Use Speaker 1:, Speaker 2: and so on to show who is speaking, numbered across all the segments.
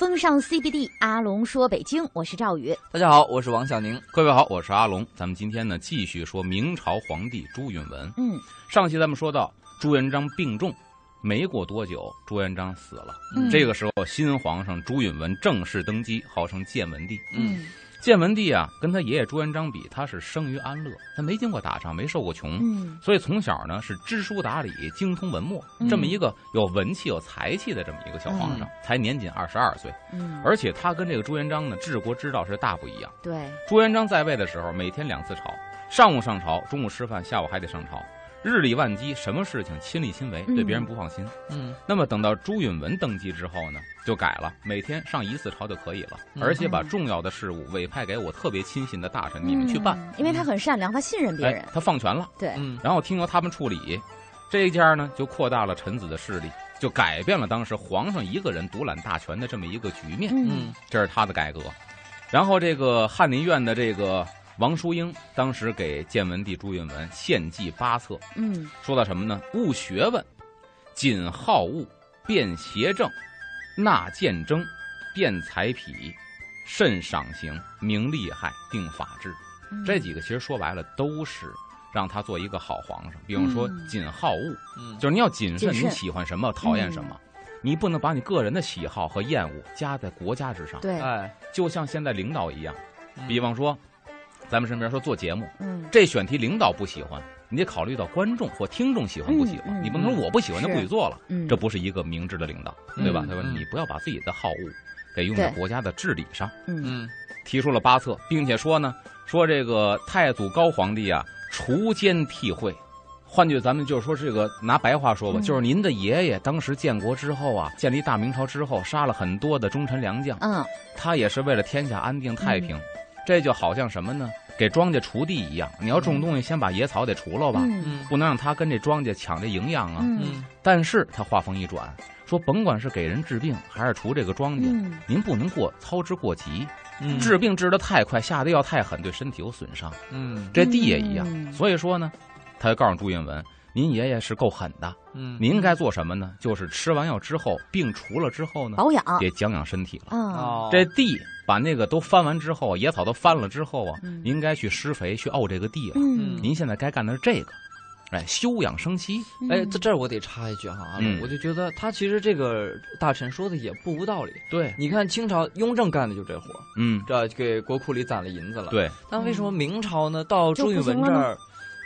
Speaker 1: 风尚 CBD，阿龙说北京，我是赵宇。
Speaker 2: 大家好，我是王小宁。
Speaker 3: 各位好，我是阿龙。咱们今天呢，继续说明朝皇帝朱允文。
Speaker 1: 嗯，
Speaker 3: 上期咱们说到朱元璋病重，没过多久，朱元璋死了。
Speaker 1: 嗯
Speaker 3: 这个时候，新皇上朱允文正式登基，号称建文帝。
Speaker 1: 嗯
Speaker 3: 建文帝啊，跟他爷爷朱元璋比，他是生于安乐，他没经过打仗，没受过穷，
Speaker 1: 嗯
Speaker 3: 所以从小呢是知书达理、精通文墨，
Speaker 1: 嗯
Speaker 3: 这么一个有文气、有才气的这么一个小皇上，才年仅二十二岁。
Speaker 1: 嗯，
Speaker 3: 而且他跟这个朱元璋呢，治国之道是大不一样。
Speaker 1: 对，
Speaker 3: 朱元璋在位的时候，每天两次朝，上午上朝，中午吃饭，下午还得上朝，日理万机，什么事情亲力亲为，
Speaker 1: 嗯
Speaker 3: 对别人不放心。
Speaker 2: 嗯
Speaker 3: 那么等到朱允文登基之后呢，就改了，每天上一次朝就可以了，
Speaker 2: 嗯
Speaker 3: 而且把重要的事务委派给我特别亲信的大臣，你们去办。
Speaker 1: 嗯因为他很善良，他信任别人
Speaker 3: 哎。，他放权了，
Speaker 1: 对，
Speaker 2: 嗯
Speaker 3: 然后听由他们处理。这一家呢，就扩大了臣子的势力，就改变了当时皇上一个人独揽大权的这么一个局面。
Speaker 1: 嗯
Speaker 3: 这是他的改革。然后这个翰林院的这个王淑英，当时给建文帝朱允文献计八策，
Speaker 1: 嗯
Speaker 3: 说到什么呢？务学问，谨好恶，辨邪正，纳谏争，辨才痞，慎赏刑，明利害，定法治。
Speaker 1: 嗯，
Speaker 3: 这几个其实说白了都是让他做一个好皇上。比方说
Speaker 1: 嗯
Speaker 3: 谨好恶，
Speaker 2: 嗯
Speaker 3: 就是你要谨慎，你喜欢什么，讨厌什么。你不能把你个人的喜好和厌恶加在国家之上，
Speaker 1: 对，
Speaker 2: 哎，
Speaker 3: 就像现在领导一样。
Speaker 2: 嗯
Speaker 3: 比方说，咱们身边说做节目，
Speaker 1: 嗯
Speaker 3: 这选题领导不喜欢，你得考虑到观众或听众喜欢不喜欢。
Speaker 1: 嗯嗯
Speaker 3: 你不能说我不喜欢就不许做了，
Speaker 1: 嗯，
Speaker 3: 这不是一个明智的领导，对吧？
Speaker 2: 嗯
Speaker 3: 他说
Speaker 2: 嗯
Speaker 3: 你不要把自己的好恶给用在国家的治理上。
Speaker 1: 嗯
Speaker 2: 嗯
Speaker 3: 提出了八策，并且说呢，说这个太祖高皇帝啊，除奸替惠。换句咱们就是说，这个拿白话说吧，
Speaker 1: 嗯
Speaker 3: 就是您的爷爷当时建国之后啊，建立大明朝之后，杀了很多的忠臣良将，
Speaker 1: 嗯
Speaker 3: 他也是为了天下安定太平。这就好像什么呢？给庄稼锄地一样，你要种东西，先把野草得除了吧，不能让他跟这庄稼抢这营养啊。但是他话锋一转，说甭管是给人治病还是除这个庄稼，
Speaker 1: 嗯。
Speaker 3: 您不能过操之过急，
Speaker 2: 嗯。
Speaker 3: 治病治得太快，下的药太狠，对身体有损伤。
Speaker 2: 嗯。
Speaker 3: 这地也一样，
Speaker 1: 嗯。
Speaker 3: 所以说呢，他就告诉朱允文，您爷爷是够狠的，
Speaker 2: 嗯。
Speaker 3: 您应该做什么呢？就是吃完药之后，病除了之后呢，
Speaker 1: 保养。
Speaker 3: 得讲养身体了。这地把那个都翻完之后，野草都翻了之后啊，
Speaker 1: 嗯
Speaker 3: 您应该去施肥，去沤这个地了。
Speaker 1: 嗯
Speaker 3: 您现在该干的是这个，哎，休养生息。
Speaker 2: 哎，这这儿我得插一句哈，我就觉得他其实这个大臣说的也不无道理。
Speaker 3: 对，
Speaker 2: 你看清朝雍正干的就这活儿，
Speaker 3: 嗯，
Speaker 2: 这给国库里攒了银子了。，
Speaker 3: 对，
Speaker 2: 但为什么明朝呢，到朱允文这儿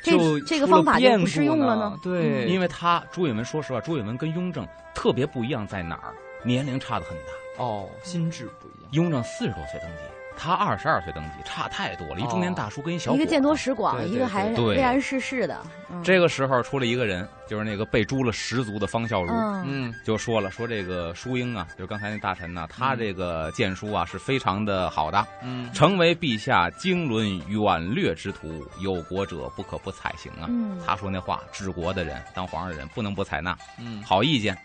Speaker 1: 这
Speaker 2: 就
Speaker 1: 这个方法就不适用了呢
Speaker 2: 呢？对，
Speaker 3: 因为他朱允文，说实话，朱允文跟雍正特别不一样在哪儿？年龄差的很大。
Speaker 2: 哦，心智不一样。
Speaker 3: 雍正四十多岁登基，他二十二岁登基，差太多了。一中年大叔跟一小伙子
Speaker 1: 一个见多识广，
Speaker 2: 对对
Speaker 1: 一个还
Speaker 3: 对
Speaker 1: 巍然世事的。嗯
Speaker 3: 这个时候出了一个人，就是那个被诛了十族的方孝孺，
Speaker 1: 嗯
Speaker 2: 嗯
Speaker 3: 就说了说这个淑英啊，就是刚才那大臣呢，他这个谏书啊是非常的好的，
Speaker 2: 嗯
Speaker 3: 成为陛下经纶远略之徒，有国者不可不采行啊。
Speaker 1: 嗯
Speaker 3: 他说那话，治国的人，当皇上的人不能不采纳，
Speaker 2: 嗯
Speaker 3: 好意见。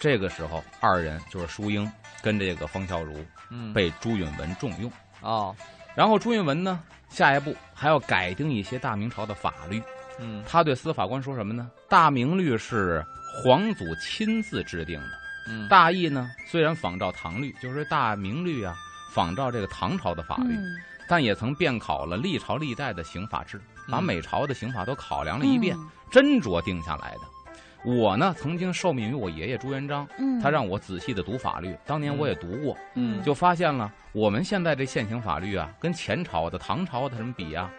Speaker 3: 这个时候，二人就是淑英跟这个方孝孺
Speaker 2: 嗯
Speaker 3: 被朱允文重用。
Speaker 2: 哦
Speaker 3: 然后朱允文呢，下一步还要改定一些大明朝的法律。
Speaker 2: 嗯
Speaker 3: 他对司法官说什么呢？大明律是皇祖亲自制定的，
Speaker 2: 嗯
Speaker 3: 大意呢虽然仿照唐律，就是大明律啊，仿照这个唐朝的法律，
Speaker 1: 嗯
Speaker 3: 但也曾遍考了历朝历代的刑法制，把
Speaker 2: 嗯
Speaker 3: 每朝的刑法都考量了一遍，
Speaker 1: 嗯
Speaker 3: 斟酌定下来的。我呢，曾经受命于我爷爷朱元璋，
Speaker 1: 嗯，
Speaker 3: 他让我仔细的读法律，当年我也读过，
Speaker 2: 嗯。
Speaker 3: 就发现了我们现在这现行法律啊，跟前朝的、唐朝的什么比啊，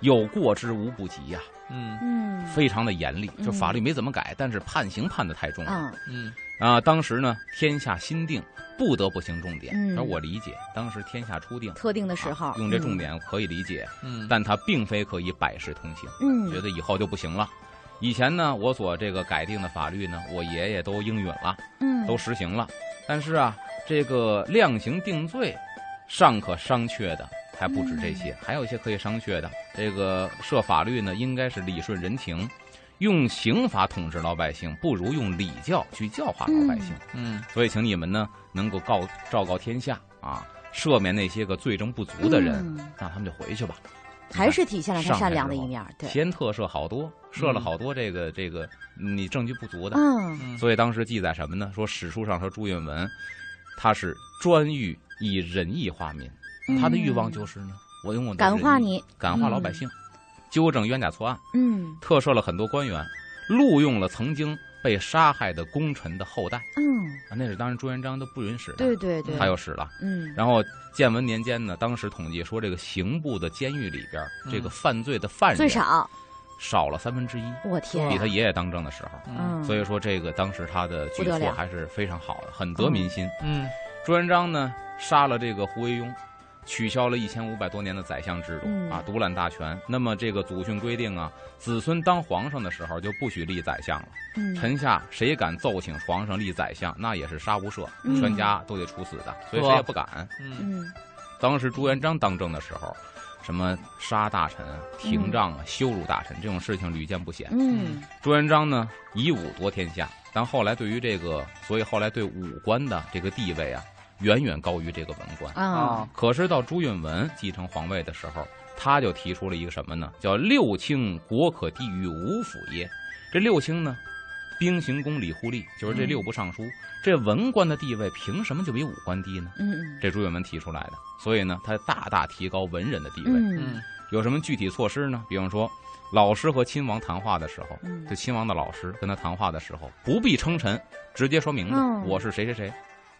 Speaker 3: 有过之无不及呀、
Speaker 2: 嗯。
Speaker 1: 嗯。
Speaker 3: 非常的严厉。就
Speaker 1: 嗯
Speaker 3: 法律没怎么改，但是判刑判的太重。了
Speaker 1: 啊
Speaker 2: 嗯。
Speaker 3: 啊。当时呢，天下新定，不得不行重点。
Speaker 1: 嗯。
Speaker 3: 而我理解，当时天下初定，
Speaker 1: 特定的时候。
Speaker 3: 啊用这重点可以理解，
Speaker 2: 嗯。
Speaker 3: 但它并非可以百事通行。
Speaker 1: 嗯。
Speaker 3: 觉得以后就不行了。以前呢，我所这个改定的法律呢，我爷爷都应允了，
Speaker 1: 嗯
Speaker 3: 都实行了。但是啊，这个量刑定罪，尚可商榷的还不止这些，还有一些可以商榷的。这个设法律呢，应该是理顺人情，用刑法统治老百姓，不如用礼教去教化老百姓。
Speaker 2: 嗯
Speaker 3: 所以，请你们呢，能够告昭告天下啊，赦免那些个罪证不足的人，
Speaker 1: 嗯
Speaker 3: 让他们就回去吧。
Speaker 1: 还是体现了他善良的一面儿，对，
Speaker 3: 先特赦好多，设了
Speaker 2: 嗯。
Speaker 3: 好多这个这个你证据不足的，
Speaker 1: 嗯。
Speaker 2: 嗯。
Speaker 3: 所以当时记载什么呢？说史书上说朱允文，他是专欲以仁义化民，他的欲望就是呢，我用我的仁
Speaker 1: 感化你，
Speaker 3: 感化老百姓，纠正冤假错案，
Speaker 1: 嗯。
Speaker 3: 特赦了很多官员，录用了曾经被杀害的功臣的后代。
Speaker 1: 嗯，
Speaker 3: 啊，那是当然朱元璋都不允许的，
Speaker 1: 对对对，
Speaker 3: 他又使了。
Speaker 1: 嗯，
Speaker 3: 然后建文年间呢，当时统计说，这个刑部的监狱里边，
Speaker 2: 嗯。
Speaker 3: 这个犯罪的犯人
Speaker 1: 最少，
Speaker 3: 少了三分之一，
Speaker 1: 我天
Speaker 3: 比，他爷爷当政的时候。
Speaker 1: 嗯，
Speaker 3: 所以说，这个当时他的举措还是非常好的，很得民心。
Speaker 2: 嗯。
Speaker 3: 朱元璋呢，杀了这个胡惟庸，取消了一千五百多年的宰相制度、
Speaker 1: 嗯
Speaker 3: 啊，独揽大权。那么这个祖训规定啊，子孙当皇上的时候就不许立宰相了。
Speaker 1: 嗯
Speaker 3: 臣下谁敢奏请皇上立宰相，那也是杀无赦，
Speaker 1: 嗯
Speaker 3: 全家都得处死的，所以谁也不敢。当时朱元璋当政的时候，什么杀大臣啊、廷杖啊、羞辱大臣这种事情屡见不鲜。
Speaker 1: 嗯
Speaker 3: 朱元璋呢以武夺天下，但后来对于这个，所以后来对武官的这个地位啊，远远高于这个文官。
Speaker 1: 啊，
Speaker 3: 可是到朱允文继承皇位的时候，他就提出了一个什么呢？叫六卿国可低于五府耶。这六卿呢，兵刑宫礼户吏，就是这
Speaker 1: 嗯
Speaker 3: 六部尚书。这文官的地位凭什么就比武官低呢？
Speaker 1: 嗯嗯
Speaker 3: 这朱允文提出来的。所以呢，他大大提高文人的地位。
Speaker 1: 嗯
Speaker 2: 嗯
Speaker 3: 有什么具体措施呢？比方说，老师和亲王谈话的时候，
Speaker 1: 嗯
Speaker 3: 就亲王的老师跟他谈话的时候，不必称臣，直接说名字，
Speaker 1: 嗯
Speaker 3: 我是谁谁谁，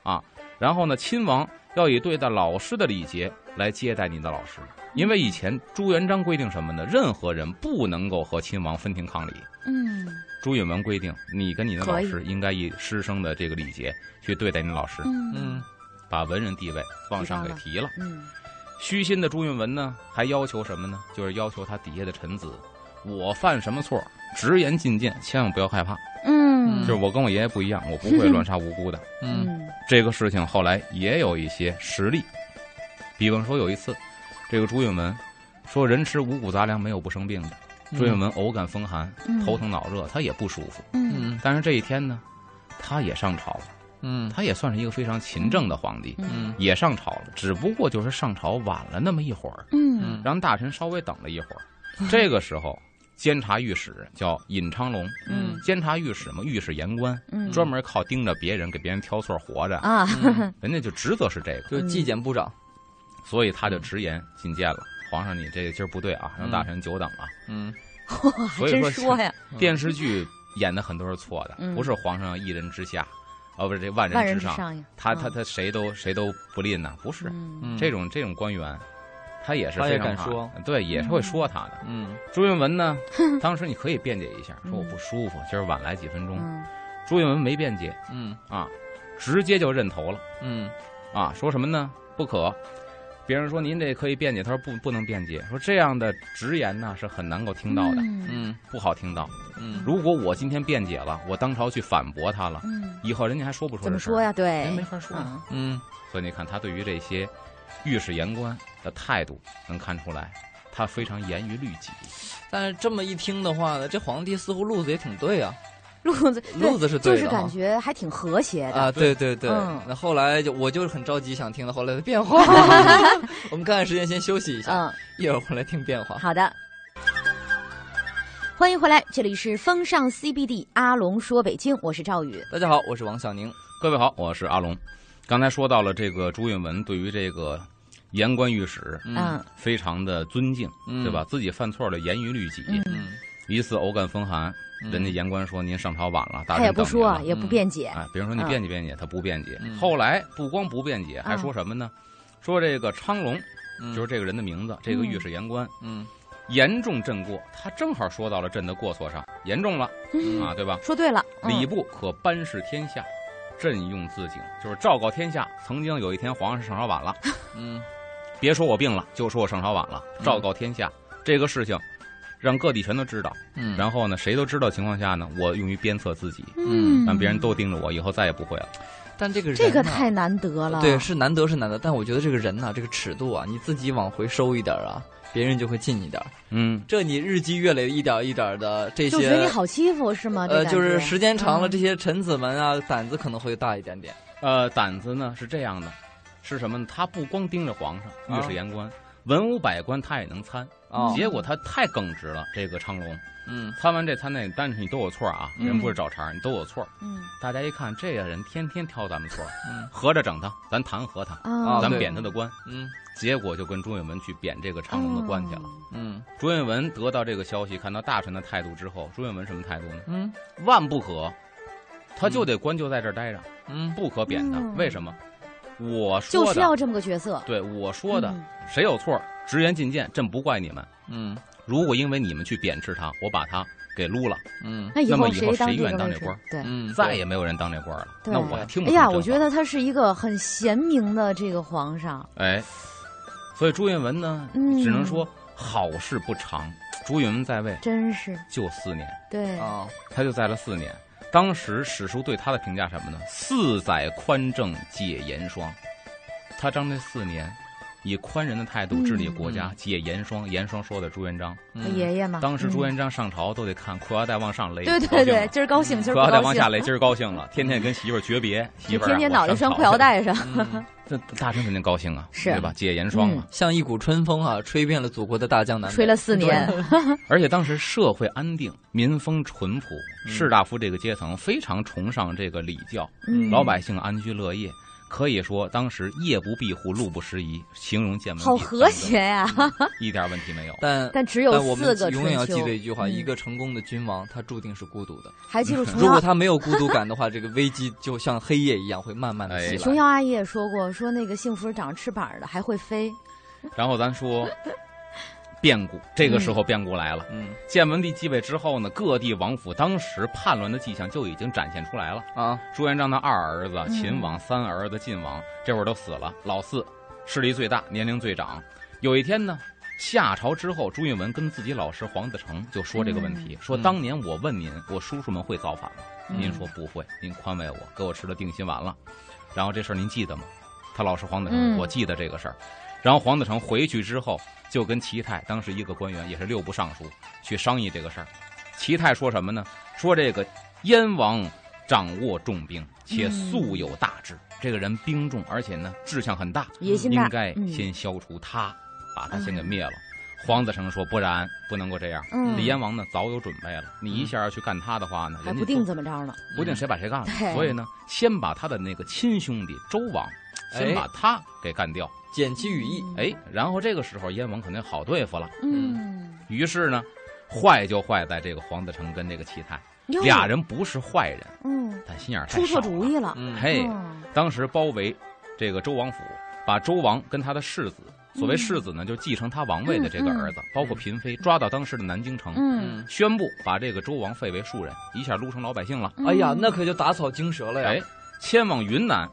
Speaker 3: 啊。然后呢，亲王要以对待老师的礼节来接待你的老师，因为以前朱元璋规定什么呢？任何人不能够和亲王分庭抗礼。
Speaker 1: 嗯
Speaker 3: 朱允文规定，你跟你的老师应该以师生的这个礼节去对待你老师，
Speaker 1: 嗯
Speaker 2: 嗯
Speaker 3: 把文人地位往上给提了。
Speaker 1: 嗯
Speaker 3: 虚心的朱允文呢，还要求什么呢？就是要求他底下的臣子，我犯什么错，直言进谏，千万不要害怕。
Speaker 1: 嗯，
Speaker 3: 就是我跟我爷爷不一样，我不会 乱杀无辜的。
Speaker 2: 嗯
Speaker 1: 嗯
Speaker 3: 这个事情后来也有一些实例，比方说有一次，这个朱允文说人吃五谷杂粮没有不生病的。朱允文偶感风寒，
Speaker 1: 嗯
Speaker 3: 头疼脑热，他也不舒服。
Speaker 1: 嗯
Speaker 2: 嗯
Speaker 3: 但是这一天呢，他也上朝了，
Speaker 2: 嗯
Speaker 3: 他也算是一个非常勤政的皇帝，
Speaker 2: 嗯
Speaker 3: 也上朝了，只不过就是上朝晚了那么一会儿。
Speaker 1: 嗯
Speaker 3: 让大臣稍微等了一会儿。这个时候，监察御史叫尹昌隆，
Speaker 1: 嗯。
Speaker 3: 监察御史嘛，御史言官，
Speaker 1: 嗯，
Speaker 3: 专门靠盯着别人，给别人挑错活着，
Speaker 1: 啊，
Speaker 3: 人家就职责是这个，
Speaker 2: 就是纪检部长，
Speaker 3: 所以他就直言进谏了。皇上，你这个今儿不对啊，让大臣久等了。
Speaker 2: 嗯。
Speaker 1: 哇，还真
Speaker 3: 所以说
Speaker 1: 说呀，
Speaker 3: 电视剧演的很多是错的，
Speaker 1: 嗯。
Speaker 3: 不是皇上一人之下，哦，不是这万
Speaker 1: 万
Speaker 3: 人之上，
Speaker 1: 之上，
Speaker 3: 他
Speaker 1: 嗯。
Speaker 3: 他他谁都谁都不吝呐，不是。
Speaker 1: 嗯。
Speaker 2: 嗯。
Speaker 3: 这种这种官员，他也是
Speaker 2: 他也
Speaker 3: 非常怕
Speaker 2: 敢说，
Speaker 3: 对，也是会说他的。
Speaker 2: 嗯
Speaker 3: 朱允文呢，当时你可以辩解一下，说我不舒服，今儿晚来几分钟。
Speaker 1: 嗯
Speaker 3: 朱允文没辩解
Speaker 2: 嗯
Speaker 3: 啊，直接就认头了
Speaker 2: 嗯
Speaker 3: 啊，说什么呢？不可。别人说您这可以辩解，他说不不能辩解，说这样的直言呢是很难够听到的，
Speaker 1: 嗯
Speaker 2: 嗯
Speaker 3: 不好听到。
Speaker 2: 嗯
Speaker 3: 如果我今天辩解了，我当朝去反驳他了，
Speaker 1: 嗯，
Speaker 3: 以后人家还说不出这事
Speaker 1: 怎么说？呀？对
Speaker 3: 人，没法说。
Speaker 1: 嗯
Speaker 2: 嗯
Speaker 3: 所以你看他对于这些御史言官的态度，能看出来，他非常严于律己。
Speaker 2: 但是这么一听的话呢，这皇帝似乎路子也挺对啊，
Speaker 1: 路子
Speaker 2: 路子是
Speaker 1: 就是
Speaker 2: 对的哈
Speaker 1: 感觉还挺和谐的
Speaker 2: 啊，对对对。
Speaker 1: 嗯
Speaker 2: 那后来就我就是很着急想听到后来的变化。我们看看时间，先休息一下，
Speaker 1: 嗯，
Speaker 2: 一会儿回来听变化。
Speaker 1: 好的。欢迎回来，这里是风尚 CBD，阿龙说北京，我是赵宇。
Speaker 2: 大家好，我是王小宁。
Speaker 3: 各位好，我是阿龙。刚才说到了这个朱允文对于这个言官御史
Speaker 1: 嗯
Speaker 3: 非常的尊敬，
Speaker 2: 嗯
Speaker 3: 对吧？？自己犯错了，严于律己。
Speaker 1: 嗯，
Speaker 2: 嗯，
Speaker 3: 一次偶感风寒，
Speaker 2: 嗯
Speaker 3: 人家言官说您上朝晚了，大
Speaker 1: 他也不说，
Speaker 3: 了。
Speaker 1: 也不辩解。
Speaker 3: 哎，比如说你
Speaker 1: 嗯
Speaker 3: 辩解辩解，他不辩解。
Speaker 2: 嗯
Speaker 3: 后来不光不辩解，还说什么呢？说这个昌隆
Speaker 2: 嗯
Speaker 3: 就是这个人的名字，这个御史言官
Speaker 2: 嗯
Speaker 3: 严重朕过，他正好说到了朕的过错上，严重了
Speaker 1: 嗯
Speaker 3: 啊，对吧？
Speaker 1: 说对了，嗯
Speaker 3: 礼部可班示天下，朕用自警，就是昭告天下。曾经有一天皇上上朝晚了，
Speaker 2: 嗯
Speaker 3: 别说我病了，就说我上朝晚了，
Speaker 2: 嗯
Speaker 3: 昭告天下、这个事情，让各地全都知道。
Speaker 2: 嗯，
Speaker 3: 然后呢，谁都知道情况下呢，我用于鞭策自己，
Speaker 2: 嗯
Speaker 3: 让别人都盯着我，以后再也不会了。
Speaker 2: 但这个人
Speaker 1: 这个太难得了。
Speaker 2: 对，是难得是难得，但我觉得这个人呐、这个尺度啊，你自己往回收一点儿啊，别人就会近一点儿。
Speaker 3: 嗯，
Speaker 2: 这你日积月累，一点一点的这些
Speaker 1: 就觉得你，好欺负是吗？这
Speaker 2: 呃，就是时间长了，
Speaker 1: 嗯
Speaker 2: 这些臣子们啊，胆子可能会大一点点。
Speaker 3: 呃，胆子呢是这样的，是什么呢？他不光盯着皇上、
Speaker 2: 啊
Speaker 3: 御史言官，文武百官他也能参。
Speaker 2: 哦
Speaker 3: 结果他太耿直了，这个昌隆
Speaker 2: 嗯
Speaker 3: 参完这参那，但是你都有错啊，
Speaker 1: 嗯
Speaker 3: 人不是找茬儿，你都有错。
Speaker 1: 嗯
Speaker 3: 大家一看这个人天天挑咱们错，
Speaker 2: 嗯
Speaker 3: 合着整他，咱弹劾他，
Speaker 1: 啊
Speaker 3: 咱
Speaker 2: 对
Speaker 3: 贬他的官。
Speaker 2: 嗯
Speaker 3: 结果就跟朱允文去贬这个昌隆的官去了。
Speaker 2: 嗯
Speaker 3: 朱允文得到这个消息，看到大臣的态度之后，朱允文什么态度呢？
Speaker 2: 嗯
Speaker 3: 万不可，他就得官就在这儿待着，
Speaker 2: 嗯
Speaker 3: 不可贬他。
Speaker 1: 嗯
Speaker 3: 为什么？我
Speaker 1: 就
Speaker 3: 说的，
Speaker 1: 需要这么个角色。
Speaker 3: 对我说的，
Speaker 1: 嗯
Speaker 3: 谁有错，直言进谏，朕不怪你们。
Speaker 2: 嗯
Speaker 3: 如果因为你们去贬斥他，我把他给撸了，
Speaker 2: 嗯
Speaker 1: 那以
Speaker 3: 那么以后
Speaker 1: 谁当
Speaker 3: 谁愿当这官？
Speaker 1: 对。
Speaker 2: 嗯，
Speaker 3: 再也没有人当这官了。
Speaker 1: 对
Speaker 3: 那我还听不
Speaker 1: 哎呀，我觉得他是一个很贤明的这个皇上。
Speaker 3: 哎，所以朱允文呢，
Speaker 1: 嗯
Speaker 3: 只能说好事不长。朱允文在位
Speaker 1: 真是
Speaker 3: 就四年，
Speaker 1: 对，
Speaker 2: 啊
Speaker 3: 他就在了四年。当时史书对他的评价什么呢？四载宽政解严霜。他当这四年，以宽仁的态度治理国家，
Speaker 2: 嗯
Speaker 3: 解严霜。严霜说的朱元璋，
Speaker 1: 爷爷嘛。
Speaker 3: 当时朱
Speaker 1: 嗯
Speaker 3: 元璋上朝都得看裤腰带往上勒，
Speaker 1: 对对对，
Speaker 3: 高兴
Speaker 1: 今儿高兴，今儿
Speaker 3: 裤腰
Speaker 1: 不高兴，
Speaker 3: 带往下勒，今儿高兴了，天天跟媳妇儿诀别，媳妇儿啊
Speaker 1: 天天脑袋拴裤腰，带上。
Speaker 2: 嗯
Speaker 3: 这大臣肯定高兴啊，
Speaker 1: 是
Speaker 3: 对吧？解严霜嘛。
Speaker 2: 像一股春风啊，吹遍了祖国的大江南北。
Speaker 1: 吹了四年，
Speaker 3: 而且当时社会安定，民风淳朴，
Speaker 2: 嗯
Speaker 3: 士大夫这个阶层非常崇尚这个礼教，
Speaker 1: 嗯
Speaker 3: 老百姓安居乐业。可以说，当时夜不闭户，路不拾遗，形容见闻
Speaker 1: 好和谐，呀！
Speaker 3: 一点问题没有。
Speaker 2: 但
Speaker 1: 但只有
Speaker 2: 但我们
Speaker 1: 四个
Speaker 2: 永远要记得一句话：
Speaker 1: 嗯
Speaker 2: 一个成功的君王，他注定是孤独的。
Speaker 1: 还记住 琼
Speaker 2: 如果，他没有孤独感的话，这个危机就像黑夜一样会慢慢的袭来。
Speaker 1: 琼瑶阿姨也说过，说那个幸福是长翅膀的，还会飞。
Speaker 3: 然后咱说变故，这个时候变故来了。
Speaker 2: 嗯
Speaker 3: 建文帝继位之后呢，各地王府当时叛乱的迹象就已经展现出来了。
Speaker 2: 啊
Speaker 3: 朱元璋的二儿子
Speaker 1: 嗯
Speaker 3: 秦王、三儿子晋王，这会儿都死了。老四势力最大，年龄最长。有一天呢，下朝之后，朱允文跟自己老师黄子成就说这个问题，
Speaker 1: 嗯
Speaker 3: 说当年我问您，我叔叔们会造反吗？
Speaker 1: 嗯
Speaker 3: 您说不会，您宽慰我，给我吃了定心丸了。然后这事儿您记得吗？他老师黄子成，
Speaker 1: 嗯
Speaker 3: 我记得这个事儿。然后黄子成回去之后，就跟齐泰当时一个官员，也是六部尚书，去商议这个事儿。齐泰说什么呢？说这个燕王掌握重兵，且素有大志。这个人兵重，而且呢志向很大，
Speaker 1: 野心大，
Speaker 3: 应该
Speaker 1: 嗯
Speaker 3: 先消除他，把他先给灭了。黄子成说：“不然，不能够这样。
Speaker 1: 嗯
Speaker 3: 这燕王呢，早有准备了。你一下要去干他的话呢，人家
Speaker 1: 还不定怎么着呢。
Speaker 3: 不定谁把谁干了。所以呢，先把他的那个亲兄弟周王，先
Speaker 2: 哎
Speaker 3: 把他给干掉。
Speaker 2: 减其羽翼。
Speaker 3: 哎，然后这个时候燕王肯定好对付了。
Speaker 1: 嗯，
Speaker 3: 于是呢，坏就坏在这个黄子成跟这个齐泰俩，人不是坏人，
Speaker 1: 嗯，
Speaker 3: 但心眼儿太
Speaker 1: 出错主意了。
Speaker 2: 嗯
Speaker 3: 嘿，
Speaker 1: 嗯
Speaker 3: 当时包围这个周王府，把周王跟他的世子，所谓世子呢，就继承他王位的这个儿子，包括嫔妃，抓到当时的南京城，
Speaker 1: 嗯，
Speaker 3: 宣布把这个周王废为庶人，一下撸成老百姓了。
Speaker 1: 嗯
Speaker 2: 哎呀，那可就打草惊蛇了呀！
Speaker 3: 哎，迁往云南，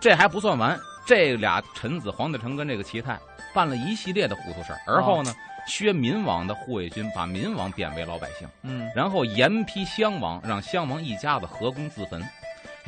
Speaker 3: 这还不算完，这俩臣子黄德成跟这个齐泰办了一系列的糊涂事儿，而后呢，削民王的护卫军，把民王贬为老百姓。
Speaker 2: 嗯
Speaker 3: 然后严批襄王，让襄王一家子合宫自焚，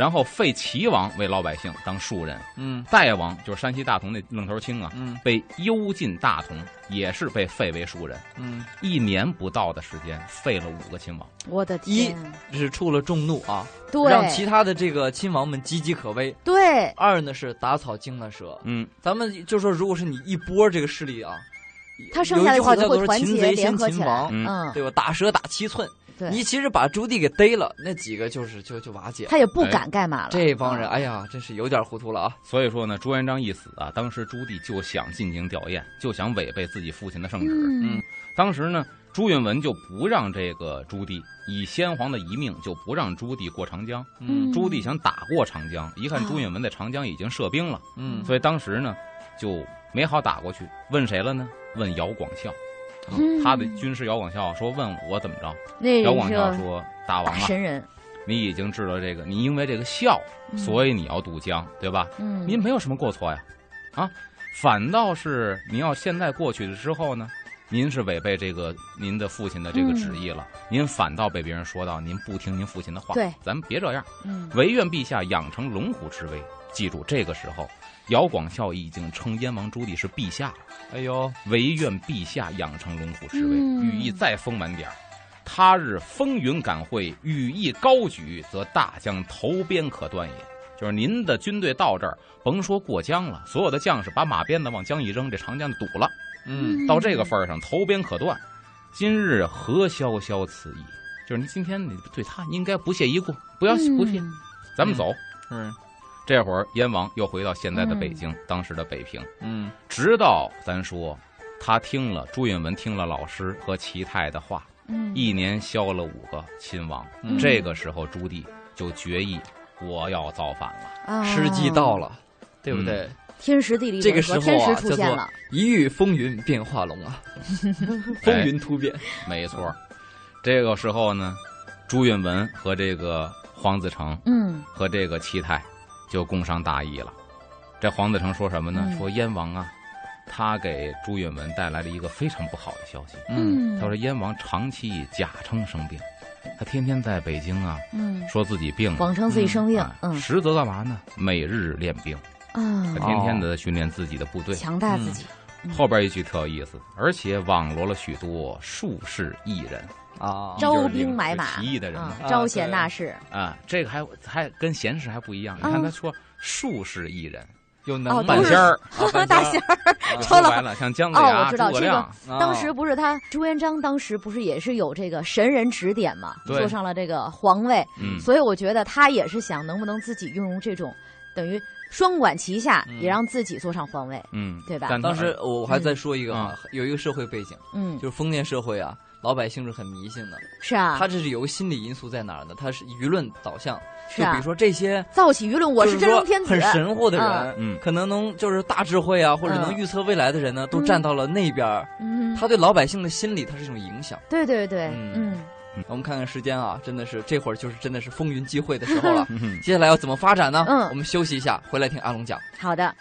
Speaker 3: 然后废齐王为老百姓当庶人，
Speaker 2: 嗯
Speaker 3: 代王就是山西大同那愣头青啊，
Speaker 2: 嗯
Speaker 3: 被幽禁大同，也是被废为庶人。
Speaker 2: 嗯，
Speaker 3: 一年不到的时间，废了五个亲王。
Speaker 1: 我的天，
Speaker 2: 一是触了众怒啊，
Speaker 1: 对，
Speaker 2: 让其他的这个亲王们岌岌可危。
Speaker 1: 对，
Speaker 2: 二呢是打草惊了蛇。
Speaker 3: 嗯，
Speaker 2: 咱们就说，如果是你一波这个势力啊，
Speaker 1: 他剩下的
Speaker 2: 有一句话
Speaker 1: 几个会团
Speaker 2: 叫做“擒
Speaker 1: 结联
Speaker 2: 贼先
Speaker 1: 合起来，
Speaker 2: 擒王
Speaker 3: 嗯
Speaker 1: 嗯，
Speaker 2: 对吧？打蛇打七寸。
Speaker 1: 对，
Speaker 2: 你其实把朱棣给逮了，那几个就是就就瓦解了。
Speaker 1: 他也不敢干嘛了。
Speaker 2: 这帮人，
Speaker 1: 啊
Speaker 2: 哎呀，真是有点糊涂了啊！
Speaker 3: 所以说呢，朱元璋一死啊，当时朱棣就想进行吊唁，就想违背自己父亲的圣旨。
Speaker 1: 嗯
Speaker 2: 嗯
Speaker 3: 当时呢，朱允文就不让这个朱棣以先皇的遗命，就不让朱棣过长江。
Speaker 1: 嗯
Speaker 3: 朱棣想打过长江，一看
Speaker 1: 啊
Speaker 3: 朱允文在长江已经设兵了，
Speaker 2: 嗯
Speaker 3: 所以当时呢就没好打过去。问谁了呢？问姚广孝，啊
Speaker 1: 嗯
Speaker 3: 他的军事姚广孝说问我怎么着？
Speaker 1: 那
Speaker 3: 姚广孝说大王啊，
Speaker 1: 神人，
Speaker 3: 你已经知道这个，你因为这个孝，所以你要渡江，对吧？
Speaker 1: 嗯，
Speaker 3: 您没有什么过错呀，啊，反倒是你要现在过去了之后呢，您是违背这个您的父亲的这个旨意了，您反倒被别人说到您不听您父亲的话。
Speaker 1: 对，
Speaker 3: 咱们别这样，
Speaker 1: 嗯
Speaker 3: 唯愿陛下养成龙虎之威。记住，这个时候，姚广孝已经称燕王朱棣是陛下了，
Speaker 2: 哎呦，
Speaker 3: 唯愿陛下养成龙虎之威，
Speaker 1: 嗯
Speaker 3: 羽翼再丰满点儿。他日风云感会，羽翼高举，则大江头鞭可断也。就是您的军队到这儿，甭说过江了，所有的将士把马鞭子往江一扔，这长江就堵了。
Speaker 2: 嗯
Speaker 3: 到这个份儿上，头边可断。今日何萧萧此意？就是你今天你对他应该不屑一顾，不要不屑，
Speaker 1: 嗯
Speaker 3: 咱们走。
Speaker 2: 嗯
Speaker 3: 这会儿燕王又回到现在的北京，当时的北平，
Speaker 2: 嗯
Speaker 3: 直到咱说他听了朱允文听了老师和齐泰的话，
Speaker 1: 嗯
Speaker 3: 一年消了五个亲王。
Speaker 2: 嗯
Speaker 3: 这个时候朱棣就决议我要造反了。
Speaker 1: 啊
Speaker 2: 时机到了，对不对？
Speaker 1: 天时地利
Speaker 2: 这个时候啊，叫做
Speaker 1: 出现了，
Speaker 2: 一遇风云变化龙啊，风云突变。
Speaker 3: 没错儿，这个时候呢，朱允文和这个黄子成
Speaker 1: 嗯
Speaker 3: 和这个齐泰就共商大义了。这黄子成说什么呢？
Speaker 1: 嗯
Speaker 3: 说燕王啊，他给朱允文带来了一个非常不好的消息。
Speaker 2: 嗯
Speaker 3: 他说燕王长期假称生病，他天天在北京啊，
Speaker 1: 嗯，
Speaker 3: 说自己病了。
Speaker 1: 谎称自己生病
Speaker 3: 实则干嘛呢？每日练兵，他
Speaker 1: 啊，
Speaker 3: 天天的训练自己的部队。
Speaker 1: 强大自己，
Speaker 3: 后边一句特有意思，而且网罗了许多术士艺人，
Speaker 2: 啊，
Speaker 1: 招兵买马。
Speaker 3: 起义的人
Speaker 1: 啊，招贤纳士，
Speaker 3: 啊，这个还还跟贤士还不一样。你
Speaker 1: 啊
Speaker 3: 看他说术士艺人，
Speaker 2: 有
Speaker 1: 哦
Speaker 2: 能
Speaker 3: 半仙儿，
Speaker 2: 啊
Speaker 1: 大仙儿。
Speaker 3: 说白了像姜子
Speaker 1: 哦，
Speaker 3: 牙、
Speaker 1: 我知道这个
Speaker 3: 诸葛亮，
Speaker 2: 啊。
Speaker 1: 当时不是他朱元璋当时不是也是有这个神人指点嘛，坐上了这个皇位，
Speaker 3: 嗯，
Speaker 1: 所以我觉得他也是想能不能自己拥有这种等于双管齐下，
Speaker 2: 嗯。
Speaker 1: 也让自己坐上皇位，
Speaker 3: 嗯，
Speaker 1: 对吧？
Speaker 3: 但
Speaker 2: 当时我还再说一个
Speaker 3: 嗯。
Speaker 2: 啊，有一个社会背景，
Speaker 1: 嗯，
Speaker 2: 就是封建社会啊，老百姓是很迷信的。
Speaker 1: 是啊，
Speaker 2: 他这是有个心理因素在哪儿呢？他是舆论导向，
Speaker 1: 是啊。
Speaker 2: 就比如，说这些
Speaker 1: 造起舆论，我
Speaker 2: 是
Speaker 1: 真龙天子，
Speaker 2: 很神乎的人，
Speaker 3: 嗯。
Speaker 2: 可能能就是大智慧啊，或者
Speaker 1: 嗯
Speaker 2: 能预测未来的人呢，都站到了那边儿。
Speaker 1: 嗯，
Speaker 2: 他对老百姓的心理，他是一种影响。
Speaker 1: 对对对，
Speaker 2: 嗯
Speaker 1: 嗯，
Speaker 2: 我们看看时间啊，真的是这会儿就是真的是风云际会的时候了。
Speaker 3: 嗯
Speaker 2: 接下来要怎么发展呢？
Speaker 1: 嗯
Speaker 2: 我们休息一下，回来听阿龙讲。
Speaker 1: 好的。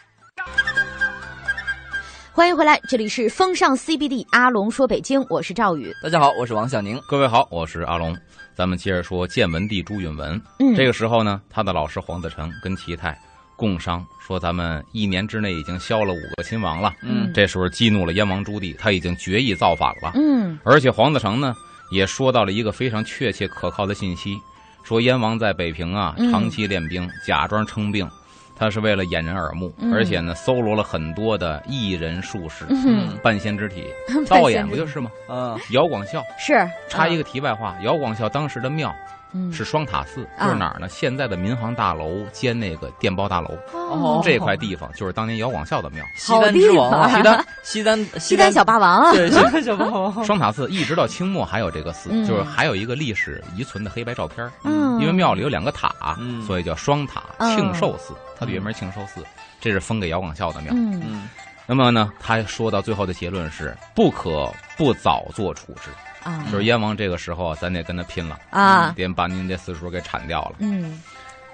Speaker 1: 欢迎回来，这里是风尚 CBD 阿龙说北京，我是赵宇。
Speaker 2: 大家好，我是王小宁。
Speaker 3: 各位好，我是阿龙。咱们接着说建文帝朱允文。
Speaker 1: 嗯，
Speaker 3: 这个时候呢，他的老师黄子成跟齐泰共商说，咱们一年之内已经消了五个亲王了。
Speaker 1: 嗯
Speaker 3: 这时候激怒了燕王朱棣，他已经决意造反了。
Speaker 1: 嗯
Speaker 3: 而且黄子成呢，也说到了一个非常确切可靠的信息，说燕王在北平啊
Speaker 1: 嗯
Speaker 3: 长期练兵，假装称病。他是为了掩人耳目，
Speaker 1: 嗯
Speaker 3: 而且呢，搜罗了很多的艺人术士、
Speaker 1: 嗯，
Speaker 3: 半仙之体，
Speaker 1: 半
Speaker 3: 道演不就是吗？
Speaker 2: 嗯
Speaker 3: 姚广孝
Speaker 1: 是
Speaker 3: 插一个题外话，姚广孝当时的庙
Speaker 1: 嗯。
Speaker 3: 是双塔寺，
Speaker 1: 啊。
Speaker 3: 就是哪儿呢？现在的民航大楼兼那个电报大楼。
Speaker 2: 哦。
Speaker 3: 这块地方，就是当年姚广孝的庙。
Speaker 2: 西单之王。西单 西单
Speaker 1: 西单小霸王。啊，
Speaker 2: 对 西单小霸王。
Speaker 3: 双塔寺一直到清末还有这个寺，
Speaker 1: 嗯。
Speaker 3: 就是还有一个历史遗存的黑白照片。
Speaker 1: 嗯，
Speaker 3: 因为庙里有两个塔，
Speaker 2: 嗯。
Speaker 3: 所以叫双塔
Speaker 1: 嗯。
Speaker 3: 庆寿寺，它的原名庆寿寺，这是封给姚广孝的庙。
Speaker 1: 嗯。
Speaker 2: 嗯。
Speaker 3: 那么呢，他说到最后的结论是不可不早做处置，
Speaker 1: 啊
Speaker 3: 就是燕王这个时候啊咱得跟他拼了，
Speaker 1: 啊
Speaker 3: 得把您这四叔给铲掉了。
Speaker 1: 嗯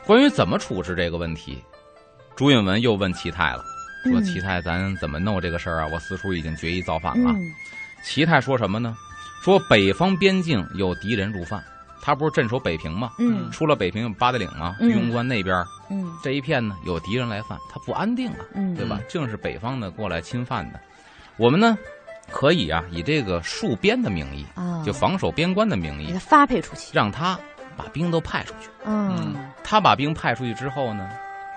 Speaker 3: 关于怎么处置这个问题，朱允文又问齐泰了，说
Speaker 1: 嗯
Speaker 3: 齐泰咱怎么弄这个事儿啊？我四叔已经决意造反了。
Speaker 1: 嗯
Speaker 3: 齐泰说什么呢？说北方边境有敌人入犯，他不是镇守北平吗？
Speaker 1: 嗯
Speaker 3: 出了北平有八达岭吗？
Speaker 1: 嗯
Speaker 3: 玉龙关那边
Speaker 1: 嗯
Speaker 3: 这一片呢有敌人来犯，他不安定啊，
Speaker 1: 嗯，
Speaker 3: 对吧？正是北方的过来侵犯的，我们呢可以啊以这个戍边的名义，
Speaker 1: 啊，
Speaker 3: 就防守边关的名义
Speaker 1: 给他，发配出去，
Speaker 3: 让他把兵都派出去。
Speaker 1: 嗯
Speaker 3: 他把兵派出去之后呢，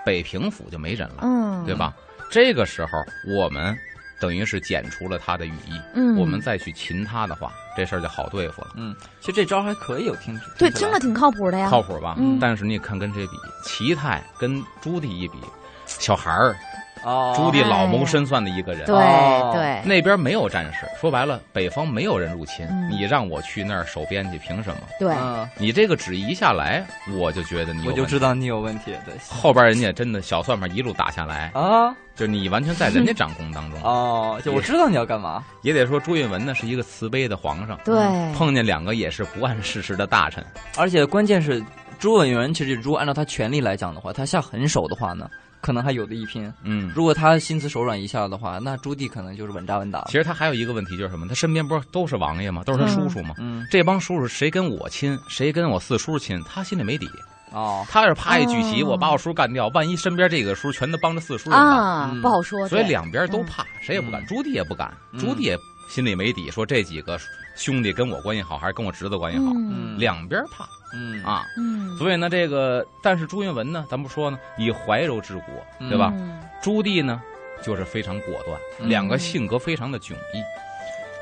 Speaker 3: 北平府就没人了，
Speaker 1: 嗯，
Speaker 3: 对吧？这个时候我们等于是剪除了他的羽翼，
Speaker 1: 嗯，
Speaker 3: 我们再去擒他的话，这事儿就好对付了。
Speaker 2: 嗯，其实这招还可以有听，
Speaker 1: 对听着挺靠谱的呀，
Speaker 3: 靠谱吧？
Speaker 1: 嗯
Speaker 3: 但是你看跟谁比？齐泰跟朱棣一比，小孩儿，
Speaker 2: 哦，
Speaker 3: 朱棣老谋深算的一个人。
Speaker 1: 对
Speaker 2: 哦。
Speaker 1: 对，
Speaker 3: 那边没有战士，说白了，北方没有人入侵，
Speaker 1: 嗯。
Speaker 3: 你让我去那儿守边去，凭什么？
Speaker 1: 对，
Speaker 2: 嗯，
Speaker 3: 你这个旨意一下来，我就觉得你有问题。
Speaker 2: 我就知道你有问题，对。
Speaker 3: 后边人家真的小算盘一路打下来，
Speaker 2: 啊，
Speaker 3: 就你完全在人家掌控当中。
Speaker 2: 哦，就我知道你要干嘛，
Speaker 3: 也得说朱允文呢是一个慈悲的皇上，
Speaker 1: 对，
Speaker 3: 碰见两个也是不谙世事的大臣，
Speaker 2: 而且关键是朱允文，其实如果按照他权力来讲的话，他下狠手的话呢，可能还有的一拼。
Speaker 3: 嗯。
Speaker 2: 如果他心慈手软一下的话，那朱棣可能就是稳扎稳打
Speaker 3: 其。实他还有一个问题就是什么？他身边不是都是王爷吗？都是他叔叔吗？
Speaker 2: 嗯，
Speaker 3: 这帮叔叔谁跟我亲，谁跟我四叔亲，他心里没底。
Speaker 2: 哦，
Speaker 3: 他要是啪一举旗，
Speaker 1: 哦
Speaker 3: 我把我叔干掉，万一身边这个叔全都帮着四叔？
Speaker 1: 啊
Speaker 2: 嗯，
Speaker 1: 不好说，
Speaker 3: 所以两边都怕，谁也不敢。
Speaker 2: 嗯
Speaker 3: 朱棣也不敢，
Speaker 2: 嗯
Speaker 3: 朱棣也心里没底，说这几个兄弟跟我关系好，还是跟我侄子关系好？
Speaker 1: 嗯
Speaker 3: 两边怕
Speaker 2: 嗯，
Speaker 3: 啊。
Speaker 1: 嗯，
Speaker 3: 所以呢，这个但是朱允文呢，咱不说呢，以怀柔治国，对吧？
Speaker 1: 嗯
Speaker 3: 朱棣呢，就是非常果断，
Speaker 2: 嗯
Speaker 3: 两个性格非常的迥异。